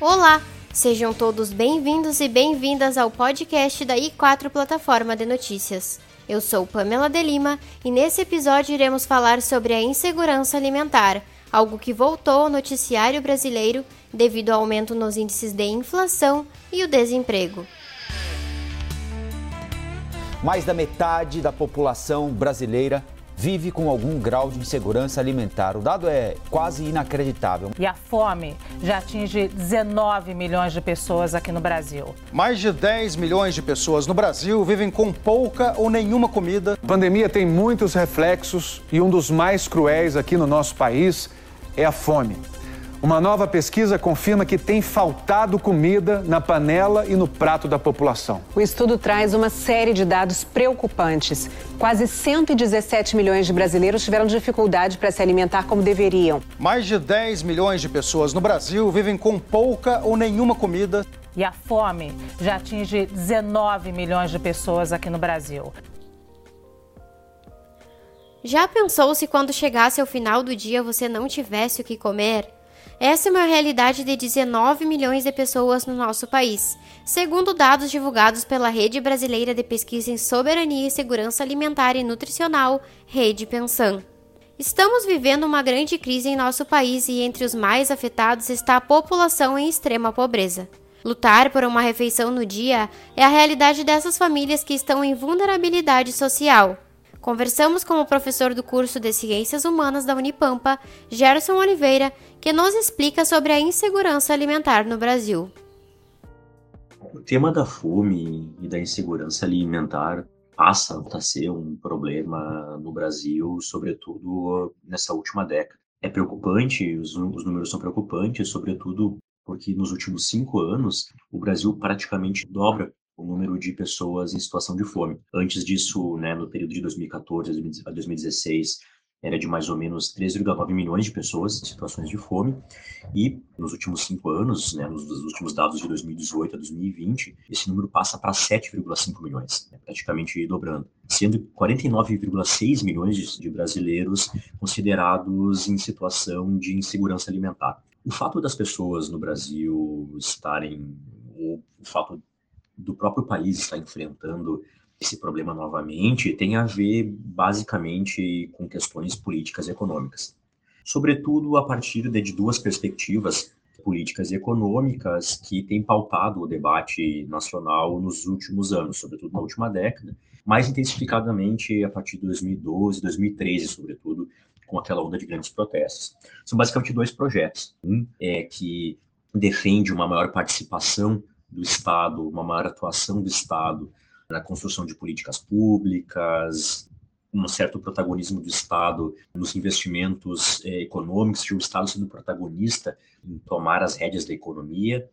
Olá, sejam todos bem-vindos e bem-vindas ao podcast da i4 Plataforma de Notícias. Eu sou Pamela de Lima e nesse episódio iremos falar sobre a insegurança alimentar, algo que voltou ao noticiário brasileiro devido ao aumento nos índices de inflação e o desemprego. Mais da metade da população brasileira vive com algum grau de insegurança alimentar. O dado é quase inacreditável. E a fome já atinge 19 milhões de pessoas aqui no Brasil. Mais de 10 milhões de pessoas no Brasil vivem com pouca ou nenhuma comida. A pandemia tem muitos reflexos e um dos mais cruéis aqui no nosso país é a fome. Uma nova pesquisa confirma que tem faltado comida na panela e no prato da população. O estudo traz uma série de dados preocupantes. Quase 117 milhões de brasileiros tiveram dificuldade para se alimentar como deveriam. Mais de 10 milhões de pessoas no Brasil vivem com pouca ou nenhuma comida. E a fome já atinge 19 milhões de pessoas aqui no Brasil. Já pensou se quando chegasse ao final do dia você não tivesse o que comer? Essa é uma realidade de 19 milhões de pessoas no nosso país, segundo dados divulgados pela Rede Brasileira de Pesquisa em Soberania e Segurança Alimentar e Nutricional, Rede Pensan. Estamos vivendo uma grande crise em nosso país e entre os mais afetados está a população em extrema pobreza. Lutar por uma refeição no dia é a realidade dessas famílias que estão em vulnerabilidade social. Conversamos com o professor do curso de Ciências Humanas da Unipampa, Gerson Oliveira, que nos explica sobre a insegurança alimentar no Brasil. O tema da fome e da insegurança alimentar passa a ser um problema no Brasil, sobretudo nessa última década. É preocupante, os, os números são preocupantes, sobretudo porque nos últimos cinco anos o Brasil praticamente dobra o número de pessoas em situação de fome. Antes disso, né, no período de 2014 a 2016, era de mais ou menos 3,9 milhões de pessoas em situações de fome, e nos últimos cinco anos, né, nos, últimos dados de 2018 a 2020, esse número passa para 7,5 milhões, né, praticamente dobrando, sendo 49,6 milhões de, de brasileiros considerados em situação de insegurança alimentar. O fato das pessoas no Brasil estarem, ou o fato do próprio país está enfrentando esse problema novamente tem a ver basicamente com questões políticas e econômicas. Sobretudo a partir de duas perspectivas políticas e econômicas que têm pautado o debate nacional nos últimos anos, sobretudo na última década, mais intensificadamente a partir de 2012, 2013, sobretudo, com aquela onda de grandes protestos. São basicamente dois projetos. Um é que defende uma maior participação do Estado, uma maior atuação do Estado na construção de políticas públicas, um certo protagonismo do Estado nos investimentos eh, econômicos, de o Estado sendo protagonista em tomar as rédeas da economia,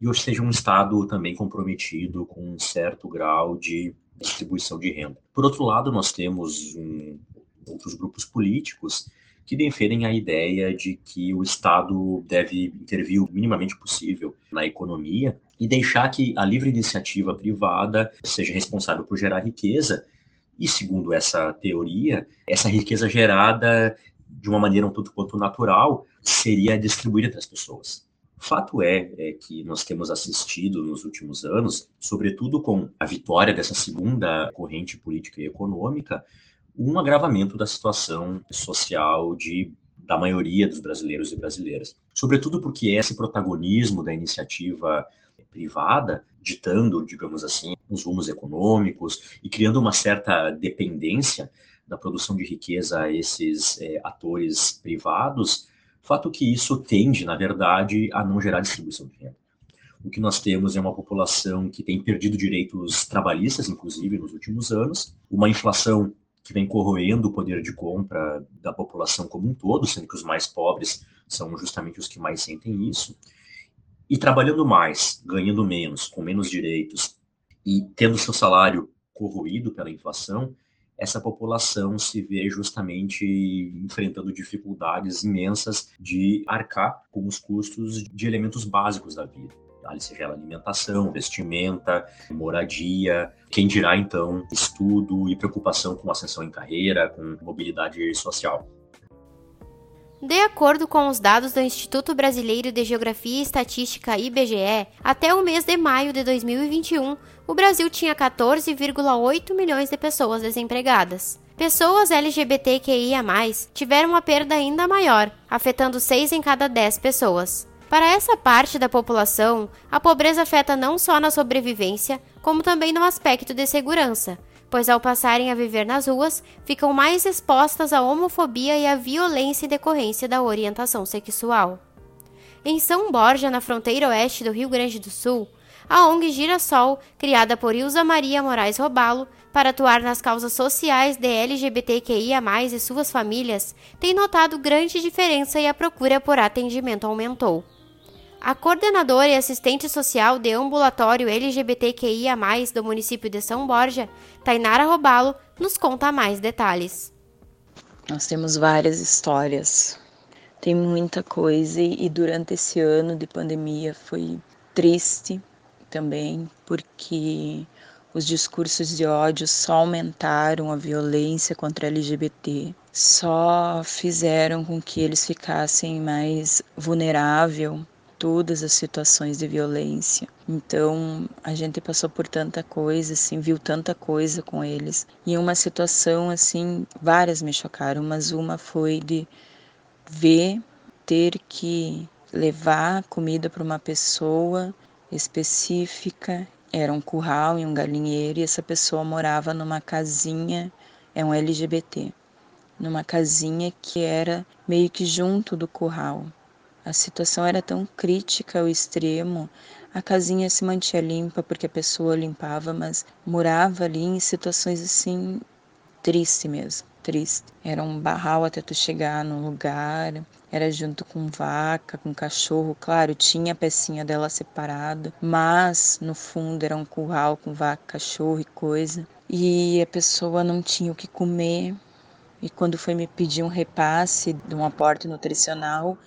e ou seja, um Estado também comprometido com um certo grau de distribuição de renda. Por outro lado, nós temos um, outros grupos políticos que defendem a ideia de que o Estado deve intervir o minimamente possível na economia e deixar que a livre iniciativa privada seja responsável por gerar riqueza. E, segundo essa teoria, essa riqueza gerada de uma maneira um tanto quanto natural seria distribuída entre as pessoas. Fato é, é, que nós temos assistido nos últimos anos, sobretudo com a vitória dessa segunda corrente política e econômica, um agravamento da situação social de, da maioria dos brasileiros e brasileiras. Sobretudo porque esse protagonismo da iniciativa privada, ditando, digamos assim, os rumos econômicos e criando uma certa dependência da produção de riqueza a esses é, atores privados, fato que isso tende, na verdade, a não gerar distribuição de renda. O que nós temos é uma população que tem perdido direitos trabalhistas, inclusive, nos últimos anos, uma inflação que vem corroendo o poder de compra da população como um todo, sendo que os mais pobres são justamente os que mais sentem isso. E trabalhando mais, ganhando menos, com menos direitos e tendo seu salário corroído pela inflação, essa população se vê justamente enfrentando dificuldades imensas de arcar com os custos de elementos básicos da vida seja ela alimentação, vestimenta, moradia, quem dirá então estudo e preocupação com ascensão em carreira, com mobilidade social. De acordo com os dados do Instituto Brasileiro de Geografia e Estatística IBGE, até o mês de maio de 2021, o Brasil tinha 14,8 milhões de pessoas desempregadas. Pessoas LGBTQIA+, tiveram uma perda ainda maior, afetando 6 em cada 10 pessoas. Para essa parte da população, a pobreza afeta não só na sobrevivência, como também no aspecto de segurança, pois ao passarem a viver nas ruas, ficam mais expostas à homofobia e à violência em decorrência da orientação sexual. Em São Borja, na fronteira oeste do Rio Grande do Sul, a ONG Girassol, criada por Ilza Maria Moraes Robalo para atuar nas causas sociais de LGBTQIA+, e suas famílias, tem notado grande diferença e a procura por atendimento aumentou. A coordenadora e assistente social de ambulatório LGBTQIA+, do município de São Borja, Tainara Robalo, nos conta mais detalhes. Nós temos várias histórias, tem muita coisa e durante esse ano de pandemia foi triste também, porque os discursos de ódio só aumentaram a violência contra LGBT, só fizeram com que eles ficassem mais vulneráveis todas as situações de violência. Então, a gente passou por tanta coisa, assim, viu tanta coisa com eles. E uma situação, assim, várias me chocaram, mas uma foi de ver, ter que levar comida para uma pessoa específica. Era um curral e um galinheiro, e essa pessoa morava numa casinha, é um LGBT, numa casinha que era meio que junto do curral. A situação era tão crítica ao extremo. A casinha se mantinha limpa porque a pessoa limpava, mas morava ali em situações assim triste mesmo, triste. Era um barral até tu chegar no lugar, era junto com vaca, com cachorro, claro, tinha a pecinha dela separada, mas no fundo era um curral com vaca, cachorro e coisa. E a pessoa não tinha o que comer. E quando foi me pedir um repasse de um aporte nutricional,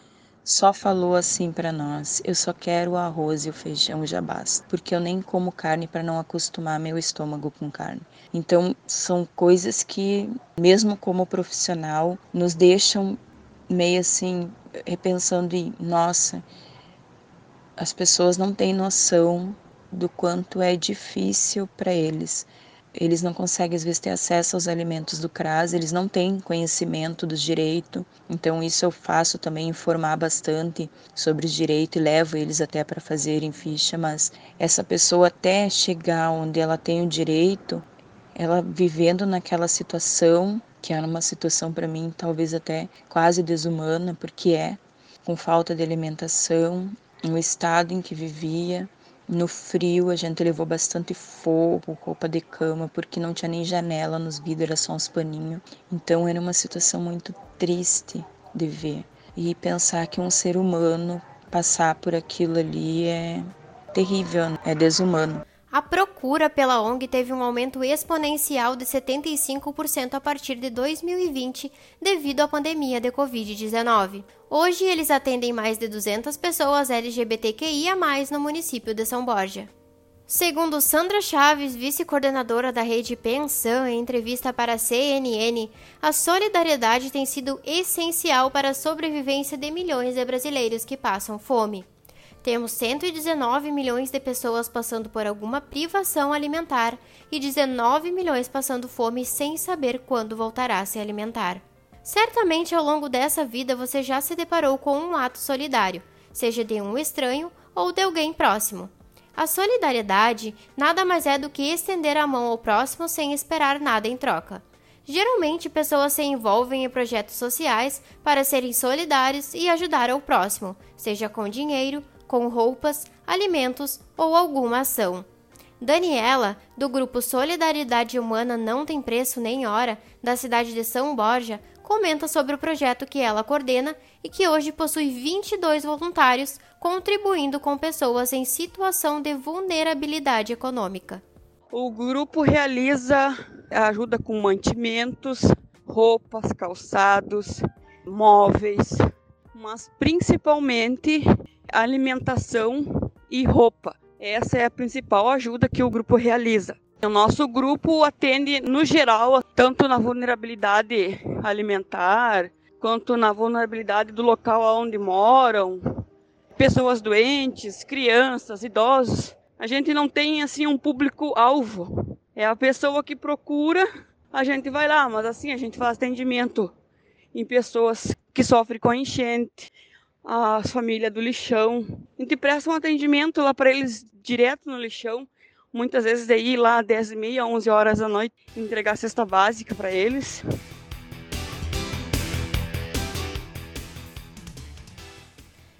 só falou assim para nós: eu só quero o arroz e o feijão já basta, porque eu nem como carne para não acostumar meu estômago com carne. Então, são coisas que, mesmo como profissional, nos deixam meio assim, repensando em: nossa, as pessoas não têm noção do quanto é difícil para eles eles não conseguem às vezes ter acesso aos alimentos do CRAS, eles não têm conhecimento dos direitos. Então isso eu faço também informar bastante sobre os direitos e levo eles até para fazerem ficha, mas essa pessoa até chegar onde ela tem o direito, ela vivendo naquela situação, que era uma situação para mim talvez até quase desumana, porque é com falta de alimentação, no estado em que vivia, no frio, a gente levou bastante fogo, roupa de cama, porque não tinha nem janela nos vidros, era só uns paninhos. Então era uma situação muito triste de ver. E pensar que um ser humano passar por aquilo ali é terrível, é desumano. A procura pela ONG teve um aumento exponencial de 75% a partir de 2020, devido à pandemia de Covid-19. Hoje, eles atendem mais de 200 pessoas LGBTQIA, no município de São Borja. Segundo Sandra Chaves, vice-coordenadora da rede Pensão, em entrevista para a CNN, a solidariedade tem sido essencial para a sobrevivência de milhões de brasileiros que passam fome. Temos 119 milhões de pessoas passando por alguma privação alimentar e 19 milhões passando fome sem saber quando voltará a se alimentar. Certamente ao longo dessa vida você já se deparou com um ato solidário, seja de um estranho ou de alguém próximo. A solidariedade nada mais é do que estender a mão ao próximo sem esperar nada em troca. Geralmente, pessoas se envolvem em projetos sociais para serem solidários e ajudar ao próximo, seja com dinheiro, com roupas, alimentos ou alguma ação. Daniela, do grupo Solidariedade Humana Não Tem Preço Nem Hora, da cidade de São Borja, comenta sobre o projeto que ela coordena e que hoje possui 22 voluntários contribuindo com pessoas em situação de vulnerabilidade econômica. O grupo realiza ajuda com mantimentos, roupas, calçados, móveis, mas principalmente alimentação e roupa. Essa é a principal ajuda que o grupo realiza. O nosso grupo atende, no geral, tanto na vulnerabilidade alimentar, quanto na vulnerabilidade do local onde moram, pessoas doentes, crianças, idosos. A gente não tem assim um público alvo. É a pessoa que procura, a gente vai lá, mas assim a gente faz atendimento em pessoas que sofrem com enchente, as famílias do lixão. A gente presta um atendimento lá para eles direto no lixão. Muitas vezes é ir lá às 10 e meia, 11 horas da noite, entregar cesta básica para eles.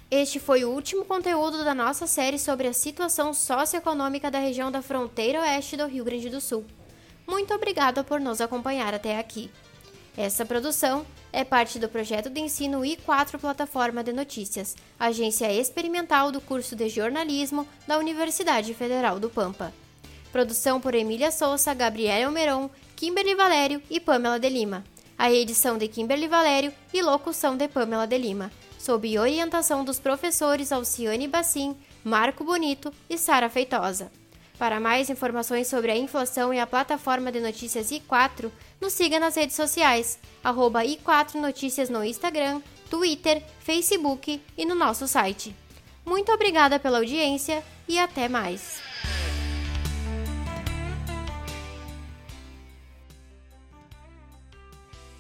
Este foi o último conteúdo da nossa série sobre a situação socioeconômica da região da fronteira oeste do Rio Grande do Sul. Muito obrigada por nos acompanhar até aqui. Essa produção é parte do projeto de ensino I4 Plataforma de Notícias, agência experimental do curso de jornalismo da Universidade Federal do Pampa. Produção por Emília Souza, Gabriela Almeron, Kimberly Valério e Pamela de Lima. A edição de Kimberly Valério e locução de Pamela de Lima sob orientação dos professores Alciane Bassim, Marco Bonito e Sara Feitosa. Para mais informações sobre a inflação e a plataforma de notícias I4, nos siga nas redes sociais, arroba I4 Notícias no Instagram, Twitter, Facebook e no nosso site. Muito obrigada pela audiência e até mais!